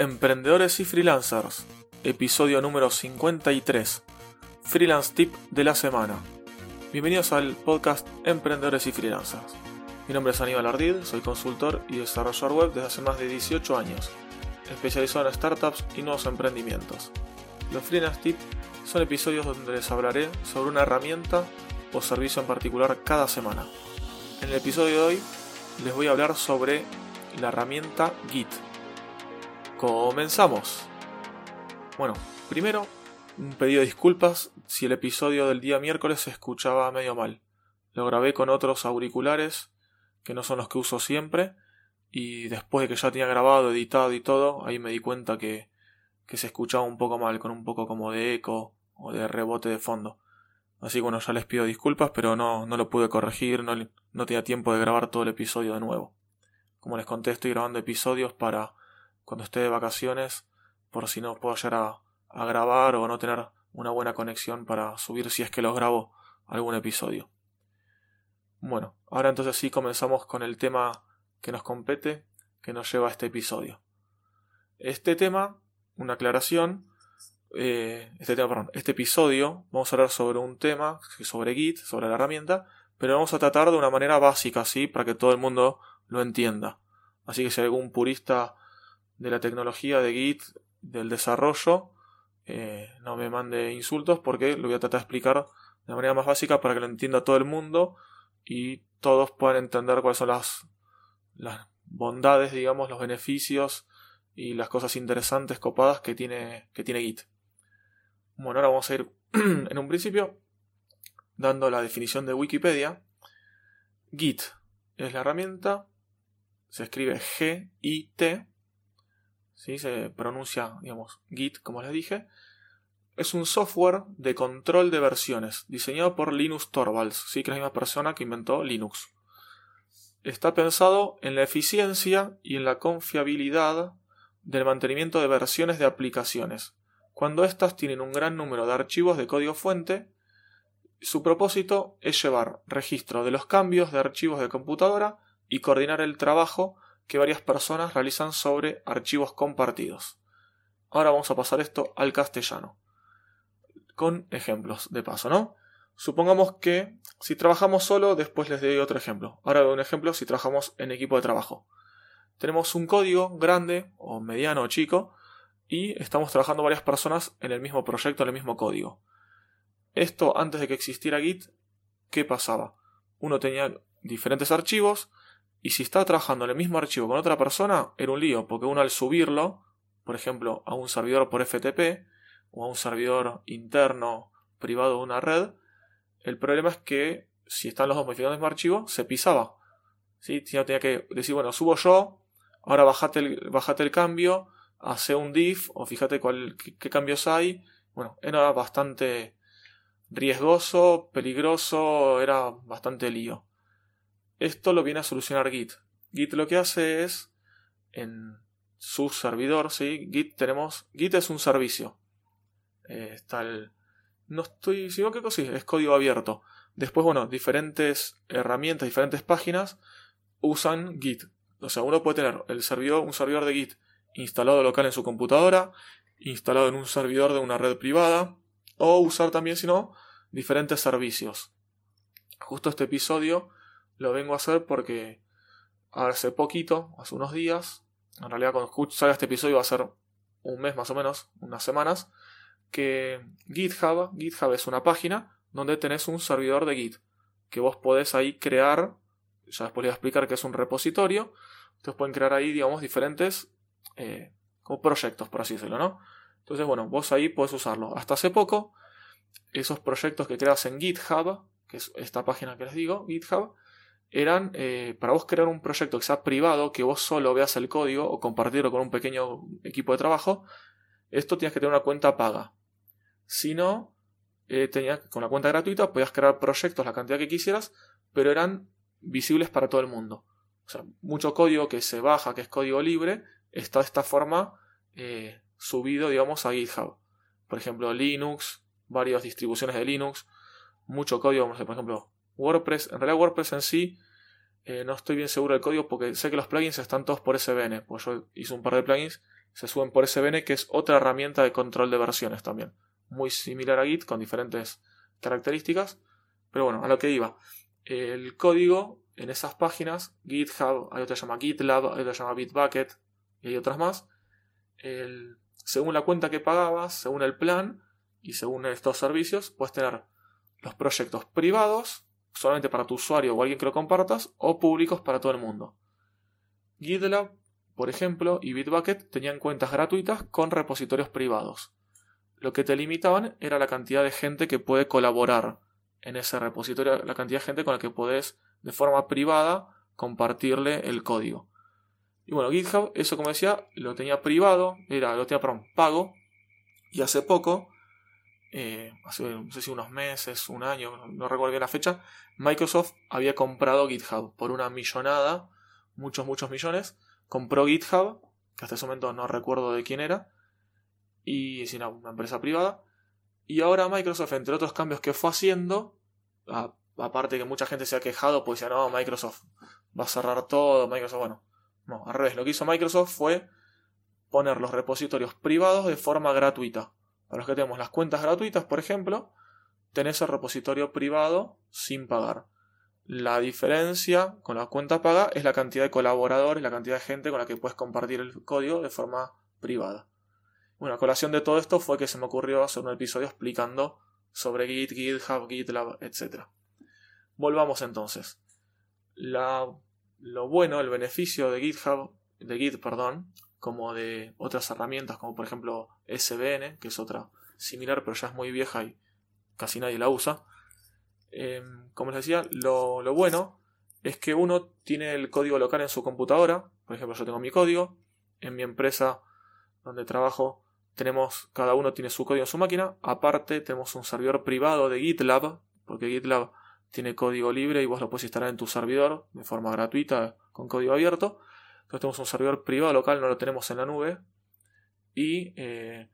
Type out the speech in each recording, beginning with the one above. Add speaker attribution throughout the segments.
Speaker 1: Emprendedores y Freelancers, episodio número 53, Freelance Tip de la semana. Bienvenidos al podcast Emprendedores y Freelancers. Mi nombre es Aníbal Ardid, soy consultor y desarrollador web desde hace más de 18 años, especializado en startups y nuevos emprendimientos. Los Freelance Tips son episodios donde les hablaré sobre una herramienta o servicio en particular cada semana. En el episodio de hoy les voy a hablar sobre la herramienta Git Comenzamos. Bueno, primero, un pedido de disculpas si el episodio del día miércoles se escuchaba medio mal. Lo grabé con otros auriculares, que no son los que uso siempre, y después de que ya tenía grabado, editado y todo, ahí me di cuenta que, que se escuchaba un poco mal, con un poco como de eco o de rebote de fondo. Así que bueno, ya les pido disculpas, pero no, no lo pude corregir, no, no tenía tiempo de grabar todo el episodio de nuevo. Como les conté, estoy grabando episodios para cuando esté de vacaciones, por si no puedo llegar a, grabar o no tener una buena conexión para subir si es que los grabo algún episodio. Bueno, ahora entonces sí comenzamos con el tema que nos compete, que nos lleva a este episodio. Este tema, una aclaración, eh, este tema, perdón, este episodio vamos a hablar sobre un tema, sobre Git, sobre la herramienta, pero vamos a tratar de una manera básica, así, para que todo el mundo lo entienda. Así que si algún purista de la tecnología de Git, del desarrollo, eh, no me mande insultos porque lo voy a tratar de explicar de manera más básica para que lo entienda todo el mundo y todos puedan entender cuáles son las, las bondades, digamos, los beneficios y las cosas interesantes, copadas que tiene, que tiene Git. Bueno, ahora vamos a ir en un principio dando la definición de Wikipedia. Git es la herramienta, se escribe G-I-T, ¿sí? se pronuncia, digamos, Git, como les dije, es un software de control de versiones diseñado por Linus Torvalds, ¿sí? que es la misma persona que inventó Linux. Está pensado en la eficiencia y en la confiabilidad del mantenimiento de versiones de aplicaciones. Cuando éstas tienen un gran número de archivos de código fuente, su propósito es llevar registro de los cambios de archivos de computadora y coordinar el trabajo que varias personas realizan sobre archivos compartidos. Ahora vamos a pasar esto al castellano. Con ejemplos de paso, ¿no? Supongamos que si trabajamos solo, después les doy otro ejemplo. Ahora doy un ejemplo si trabajamos en equipo de trabajo. Tenemos un código grande o mediano o chico y estamos trabajando varias personas en el mismo proyecto, en el mismo código. Esto antes de que existiera Git, ¿qué pasaba? Uno tenía diferentes archivos y si estaba trabajando en el mismo archivo con otra persona, era un lío, porque uno al subirlo, por ejemplo, a un servidor por FTP o a un servidor interno privado de una red, el problema es que si están los dos modificando el mismo archivo, se pisaba. ¿Sí? Tenía que decir, bueno, subo yo, ahora bajate el, bajate el cambio, hace un diff, o fíjate cuál, qué cambios hay. Bueno, era bastante riesgoso, peligroso, era bastante lío. Esto lo viene a solucionar Git. Git lo que hace es, en su servidor, ¿sí? Git tenemos, Git es un servicio. Eh, está el, no estoy, sino que sí, es código abierto. Después, bueno, diferentes herramientas, diferentes páginas usan Git. O sea, uno puede tener el servidor, un servidor de Git instalado local en su computadora, instalado en un servidor de una red privada, o usar también, si no, diferentes servicios. Justo este episodio lo vengo a hacer porque hace poquito, hace unos días, en realidad cuando salga este episodio va a ser un mes más o menos, unas semanas, que GitHub, GitHub es una página donde tenés un servidor de Git, que vos podés ahí crear, ya les voy a explicar que es un repositorio, ustedes pueden crear ahí, digamos, diferentes eh, como proyectos, por así decirlo, ¿no? Entonces, bueno, vos ahí podés usarlo. Hasta hace poco, esos proyectos que creas en GitHub, que es esta página que les digo, GitHub, eran eh, para vos crear un proyecto que sea privado, que vos solo veas el código o compartirlo con un pequeño equipo de trabajo, esto tienes que tener una cuenta paga. Si no, eh, con la cuenta gratuita podías crear proyectos la cantidad que quisieras, pero eran visibles para todo el mundo. O sea, mucho código que se baja, que es código libre, está de esta forma eh, subido, digamos, a GitHub. Por ejemplo, Linux, varias distribuciones de Linux, mucho código, por ejemplo, WordPress, en realidad WordPress en sí, eh, no estoy bien seguro del código porque sé que los plugins están todos por SVN, pues yo hice un par de plugins se suben por SVN, que es otra herramienta de control de versiones también. Muy similar a Git, con diferentes características. Pero bueno, a lo que iba. El código en esas páginas, GitHub, hay otra que llama GitLab, hay otra que llama Bitbucket y hay otras más. según la cuenta que pagabas, según el plan y según estos servicios, puedes tener los proyectos privados, solamente para tu usuario o alguien que lo compartas, o públicos para todo el mundo. GitLab, por ejemplo, y Bitbucket tenían cuentas gratuitas con repositorios privados. Lo que te limitaban era la cantidad de gente que puede colaborar en ese repositorio, la cantidad de gente con la que puedes de forma privada compartirle el código. Y bueno, GitHub, eso como decía, lo tenía privado, era, lo tenía un pago, y hace poco, eh, hace no sé si unos meses, un año, no recuerdo bien la fecha, Microsoft había comprado GitHub por una millonada, muchos, muchos millones, compró GitHub, que hasta ese momento no recuerdo de quién era, y es una, una empresa privada, y ahora Microsoft, entre otros cambios que fue haciendo, aparte que mucha gente se ha quejado, pues decía, no, Microsoft va a cerrar todo, Microsoft, bueno, no, al revés, lo que hizo Microsoft fue poner los repositorios privados de forma gratuita. Para los que tenemos las cuentas gratuitas, por ejemplo, tenés el repositorio privado sin pagar. La diferencia con la cuenta paga es la cantidad de colaboradores, la cantidad de gente con la que puedes compartir el código de forma privada. Bueno, a colación de todo esto fue que se me ocurrió hacer un episodio explicando sobre Git, GitHub, GitLab, etc. Volvamos entonces. lo bueno, el beneficio de GitHub, de Git, perdón, como de otras herramientas, como por ejemplo SVN, que es otra similar, pero ya es muy vieja y casi nadie la usa. Em, como les decía, lo, lo bueno es que uno tiene el código local en su computadora. Por ejemplo, yo tengo mi código. En mi empresa donde trabajo tenemos, cada uno tiene su código en su máquina. Aparte, tenemos un servidor privado de GitLab, porque GitLab tiene código libre y vos lo puedes instalar en tu servidor de forma gratuita con código abierto. Entonces tenemos un servidor privado local, no lo tenemos en la nube. Y eh,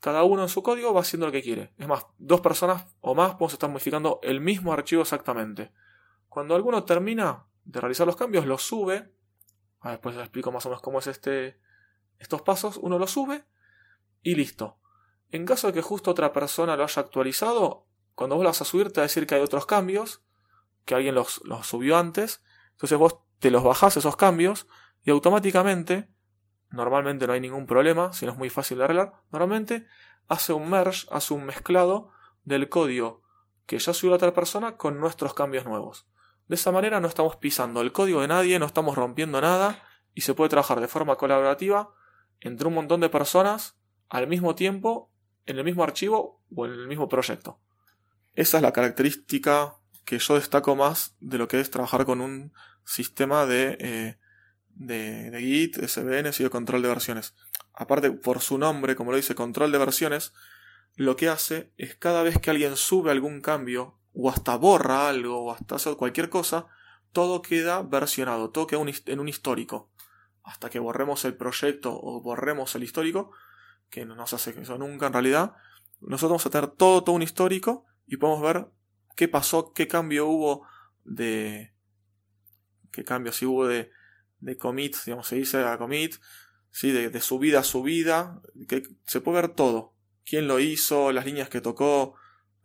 Speaker 1: cada uno en su código va haciendo lo que quiere. Es más, dos personas o más podemos estar modificando el mismo archivo exactamente. Cuando alguno termina de realizar los cambios, lo sube. Ah, después les explico más o menos cómo es este, estos pasos. Uno lo sube y listo. En caso de que justo otra persona lo haya actualizado, cuando vos lo vas a subir te va a decir que hay otros cambios, que alguien los, subió antes, entonces vos te los bajás esos cambios y automáticamente, normalmente no hay ningún problema, si no es muy fácil de arreglar, normalmente hace un merge, hace un mezclado del código que ya subió la otra persona con nuestros cambios nuevos. De esa manera no estamos pisando el código de nadie, no estamos rompiendo nada y se puede trabajar de forma colaborativa entre un montón de personas al mismo tiempo en el mismo archivo o en el mismo proyecto. Esa es la característica que yo destaco más de lo que es trabajar con un sistema de, eh, de, Git, SVN y de control de versiones. Aparte, por su nombre, como lo dice, control de versiones, lo que hace es cada vez que alguien sube algún cambio, o hasta borra algo, o hasta hace cualquier cosa, todo queda versionado, todo queda en un histórico. Hasta que borremos el proyecto o borremos el histórico, que no nos hace eso nunca en realidad, nosotros vamos a tener todo, todo un histórico y podemos ver qué pasó, qué cambio hubo de... qué cambio si hubo de, de commit, digamos, se dice a commit, ¿sí? de, de subida a subida, que se puede ver todo, quién lo hizo, las líneas que tocó,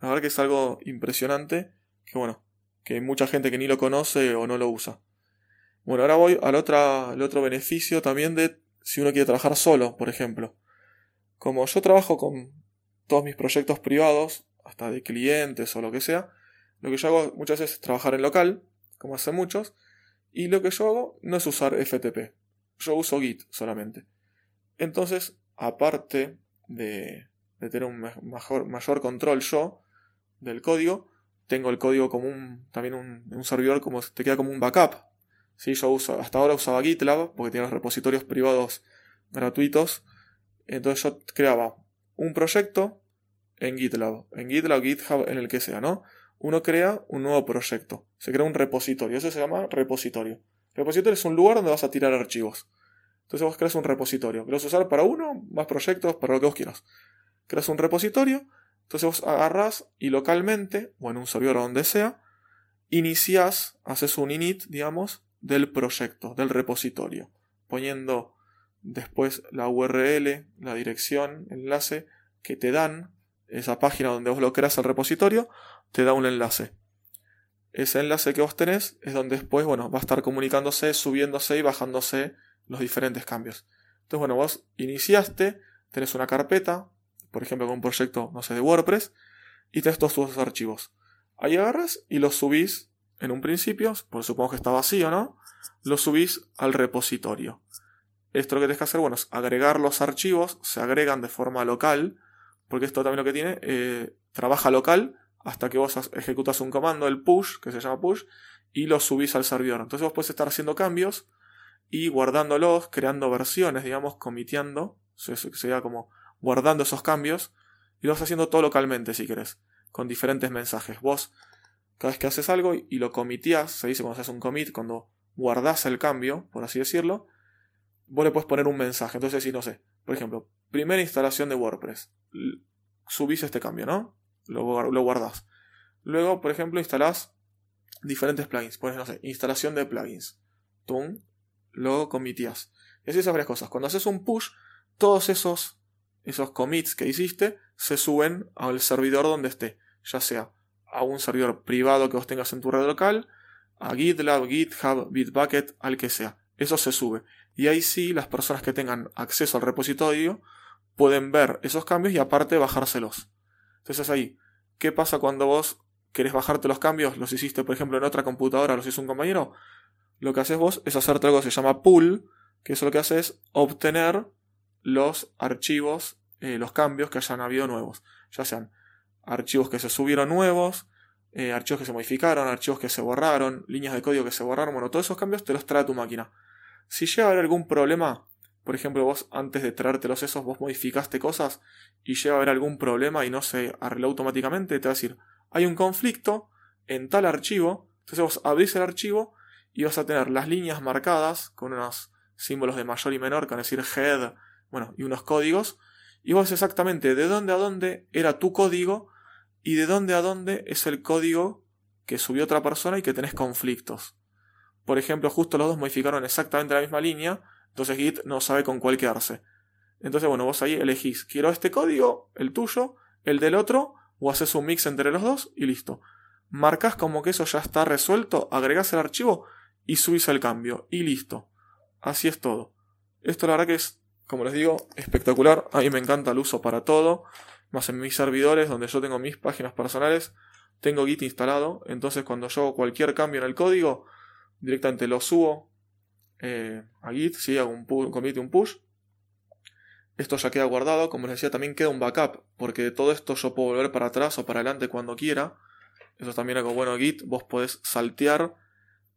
Speaker 1: la verdad que es algo impresionante, que bueno, que hay mucha gente que ni lo conoce o no lo usa. Bueno, ahora voy al, al otro beneficio también de si uno quiere trabajar solo, por ejemplo. Como yo trabajo con todos mis proyectos privados, hasta de clientes o lo que sea, lo que yo hago muchas veces es trabajar en local, como hacen muchos, y lo que yo hago no es usar FTP, yo uso Git solamente. Entonces, aparte de, tener un mayor control yo del código, tengo el código como un, también un, servidor como te queda como un backup. ¿Sí? Yo uso, hasta ahora usaba GitLab porque tiene los repositorios privados gratuitos entonces yo creaba un proyecto en GitLab, en GitLab, GitHub, en el que sea, ¿no? Uno crea un nuevo proyecto, se crea un repositorio, eso se llama repositorio. Repositorio es un lugar donde vas a tirar archivos. Entonces vos creas un repositorio, a usar para uno, más proyectos, para lo que vos quieras. Creas un repositorio, entonces vos agarras y localmente, o en un servidor o donde sea, inicias, haces un init, digamos, del proyecto, del repositorio, poniendo después la URL, la dirección, enlace que te dan, esa página donde vos lo creas el repositorio, te da un enlace. Ese enlace que vos tenés es donde después, bueno, va a estar comunicándose, subiéndose y bajándose los diferentes cambios. Entonces, bueno, vos iniciaste, tenés una carpeta, por ejemplo, con un proyecto, no sé, de WordPress, y tenés todos tus archivos. Ahí agarras y los subís en un principio, por supongo que está vacío, ¿no? Los subís al repositorio. Esto lo que tienes que hacer, bueno, es agregar los archivos, se agregan de forma local, porque esto también lo que tiene, eh, trabaja local hasta que vos ejecutas un comando, el push, que se llama push, y lo subís al servidor. Entonces vos puedes estar haciendo cambios y guardándolos, creando versiones, digamos, comiteando, sería como guardando esos cambios, y lo vas haciendo todo localmente si querés, con diferentes mensajes. Vos, cada vez que haces algo y lo comitías, se dice cuando haces un commit, cuando guardás el cambio, por así decirlo, vos le puedes poner un mensaje. Entonces, si no sé, por ejemplo, primera instalación de WordPress, subís este cambio, ¿no? Lo, lo guardás. Luego, por ejemplo, instalás diferentes plugins. Pones, no sé, instalación de plugins. Tum, lo comitías. Y así esas varias cosas. Cuando haces un push, todos esos, esos commits que hiciste se suben al servidor donde esté. Ya sea a un servidor privado que vos tengas en tu red local, a GitLab, GitHub, Bitbucket, al que sea. Eso se sube. Y ahí sí las personas que tengan acceso al repositorio pueden ver esos cambios y aparte bajárselos. Entonces ahí, ¿qué pasa cuando vos querés bajarte los cambios? Los hiciste, por ejemplo, en otra computadora, los hizo un compañero. Lo que haces vos es hacerte algo que se llama pull, que eso lo que hace es obtener los archivos, eh, los cambios que hayan habido nuevos. Ya sean archivos que se subieron nuevos, eh, archivos que se modificaron, archivos que se borraron, líneas de código que se borraron, bueno, todos esos cambios te los trae tu máquina. Si llega a haber algún problema, por ejemplo, vos antes de traértelos esos, vos modificaste cosas y llega a haber algún problema y no se arregló automáticamente, te va a decir, hay un conflicto en tal archivo, entonces vos abrís el archivo y vas a tener las líneas marcadas con unos símbolos de mayor y menor, con decir head, bueno, y unos códigos, y vos exactamente de dónde a dónde era tu código y de dónde a dónde es el código que subió otra persona y que tenés conflictos. Por ejemplo, justo los dos modificaron exactamente la misma línea, entonces Git no sabe con cuál quedarse. Entonces, bueno, vos ahí elegís, quiero este código, el tuyo, el del otro, o haces un mix entre los dos y listo. Marcas como que eso ya está resuelto, agregás el archivo y subís el cambio, y listo. Así es todo. Esto la verdad que es, como les digo, espectacular. A mí me encanta el uso para todo. Más en mis servidores, donde yo tengo mis páginas personales, tengo Git instalado. Entonces cuando yo hago cualquier cambio en el código, directamente lo subo a Git, si hago un, commit un push. Esto ya queda guardado, como les decía, también queda un backup, porque todo esto yo puedo volver para atrás o para adelante cuando quiera. Eso es también algo bueno Git, vos podés saltear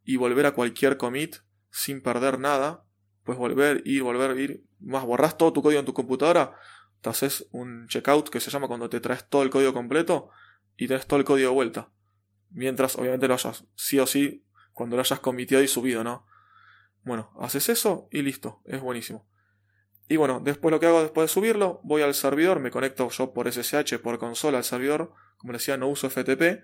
Speaker 1: y volver a cualquier commit sin perder nada. Puedes volver, ir, volver, ir. Más borras todo tu código en tu computadora, te haces un checkout que se llama cuando te traes todo el código completo y tenés todo el código de vuelta. Mientras obviamente lo hayas sí o sí cuando lo hayas comitido y subido, ¿no? Bueno, haces eso y listo, es buenísimo. Y bueno, después lo que hago después de subirlo, voy al servidor, me conecto yo por SSH, por consola al servidor, como decía, no uso FTP,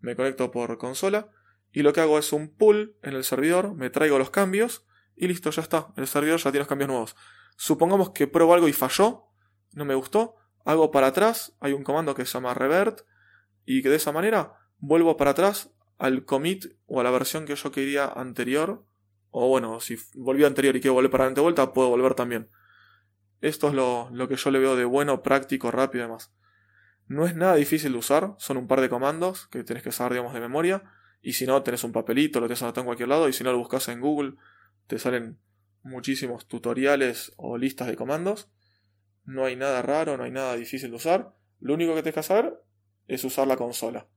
Speaker 1: me conecto por consola, y lo que hago es un pull en el servidor, me traigo los cambios, y listo, ya está, el servidor ya tiene los cambios nuevos. Supongamos que pruebo algo y falló, no me gustó, hago para atrás, hay un comando que se llama revert, y que de esa manera vuelvo para atrás al commit o a la versión que yo quería anterior. O bueno, si volví anterior y quiero volver para adelante de vuelta, puedo volver también. Esto es lo, lo, que yo le veo de bueno, práctico, rápido y demás. No es nada difícil de usar, son un par de comandos que tenés que saber, digamos, de memoria. Y si no, tenés un papelito, lo tenés anotado en cualquier lado. Y si no, lo buscas en Google, te salen muchísimos tutoriales o listas de comandos. No hay nada raro, no hay nada difícil de usar. Lo único que tenés que saber es usar la consola.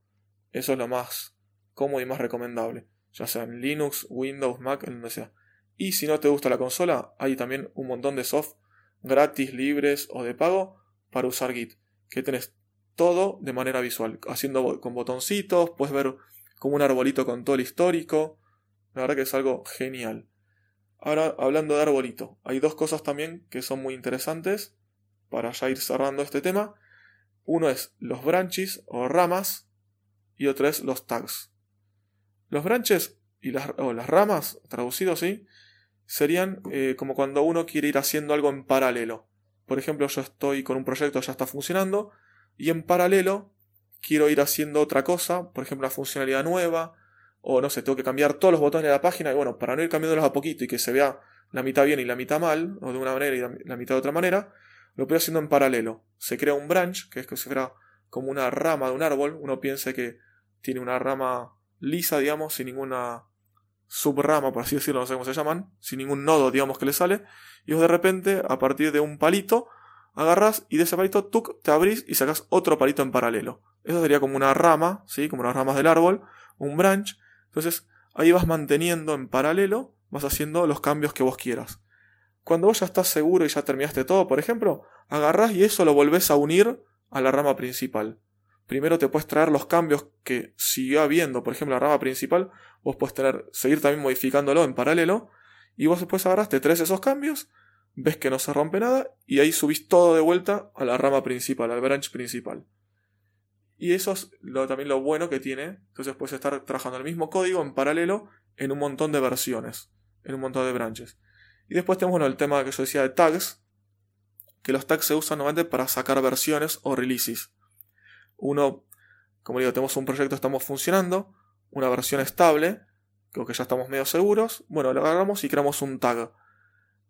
Speaker 1: Eso es lo más cómodo y más recomendable, ya sea en Linux, Windows, Mac, en donde sea. Y si no te gusta la consola, hay también un montón de soft gratis, libres o de pago para usar Git, que tenés todo de manera visual, haciendo con botoncitos, puedes ver como un arbolito con todo el histórico, la verdad que es algo genial. Ahora, hablando de arbolito, hay dos cosas también que son muy interesantes para ya ir cerrando este tema. Uno es los branches o ramas y otro es los tags. Los branches y las, o las ramas, traducido así, serían eh, como cuando uno quiere ir haciendo algo en paralelo. Por ejemplo, yo estoy con un proyecto ya está funcionando y en paralelo quiero ir haciendo otra cosa, por ejemplo, una funcionalidad nueva, o no sé, tengo que cambiar todos los botones de la página y bueno, para no ir cambiándolos a poquito y que se vea la mitad bien y la mitad mal, o de una manera y la mitad de otra manera, lo estoy haciendo en paralelo. Se crea un branch, que es que crea como una rama de un árbol, uno piensa que tiene una rama lisa, digamos, sin ninguna subrama, por así decirlo, no sé cómo se llaman, sin ningún nodo, digamos, que le sale, y vos de repente, a partir de un palito, agarras y de ese palito tuk, te abrís y sacas otro palito en paralelo. Eso sería como una rama, ¿sí? Como las ramas del árbol, un branch. Entonces, ahí vas manteniendo en paralelo, vas haciendo los cambios que vos quieras. Cuando vos ya estás seguro y ya terminaste todo, por ejemplo, agarrás y eso lo volvés a unir a la rama principal. Primero te puedes traer los cambios que siguió habiendo, por ejemplo, la rama principal, vos puedes tener, seguir también modificándolo en paralelo, y vos después agarras, te traes esos cambios, ves que no se rompe nada, y ahí subís todo de vuelta a la rama principal, al branch principal. Y eso es lo, también lo bueno que tiene, entonces puedes estar trabajando el mismo código en paralelo en un montón de versiones, en un montón de branches. Y después tenemos el tema que yo decía de tags, que los tags se usan normalmente para sacar versiones o releases. Uno, como digo, tenemos un proyecto, estamos funcionando, una versión estable, creo que ya estamos medio seguros, bueno, lo agarramos y creamos un tag.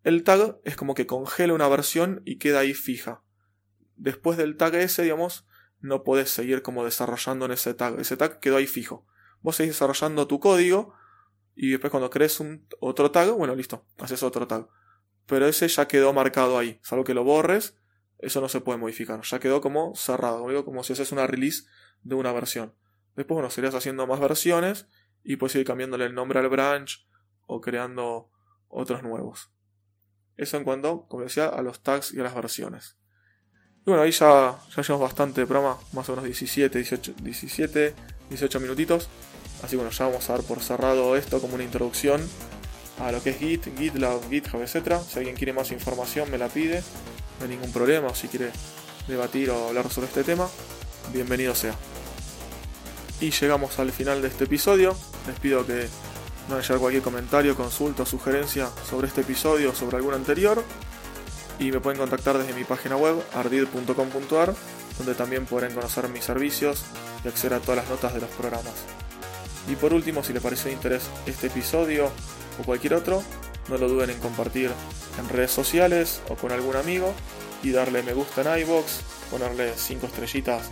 Speaker 1: El tag es como que congela una versión y queda ahí fija. Después del tag ese, digamos, no podés seguir como desarrollando en ese tag. Ese tag quedó ahí fijo. Vos seguís desarrollando tu código y después cuando crees un otro tag, bueno, listo, haces otro tag. Pero ese ya quedó marcado ahí. Salvo que lo borres, eso no se puede modificar. Ya quedó como cerrado, como, como si haces una release de una versión. Después, bueno, seguirías haciendo más versiones y puedes ir cambiándole el nombre al branch o creando otros nuevos. Eso en cuanto, como decía, a los tags y a las versiones. Y bueno, ahí ya, ya llevamos bastante de programa, más o menos 17, 18, 17, 18 minutitos. Así bueno, ya vamos a dar por cerrado esto como una introducción a lo que es Git, GitLab, GitHub, etc. Si alguien quiere más información me la pide, no hay ningún problema. Si quiere debatir o hablar sobre este tema, bienvenido sea. Y llegamos al final de este episodio. Les pido que no haya cualquier comentario, consulta o sugerencia sobre este episodio o sobre algún anterior. Y me pueden contactar desde mi página web ardid.com.ar, donde también podrán conocer mis servicios y acceder a todas las notas de los programas. Y por último, si les pareció de interés este episodio o cualquier otro, no lo duden en compartir en redes sociales o con algún amigo y darle me gusta en iBox, ponerle 5 estrellitas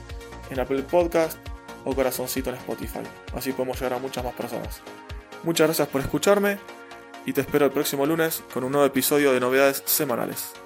Speaker 1: en Apple Podcast o corazoncito en Spotify. Así podemos llegar a muchas más personas. Muchas gracias por escucharme y te espero el próximo lunes con un nuevo episodio de novedades semanales.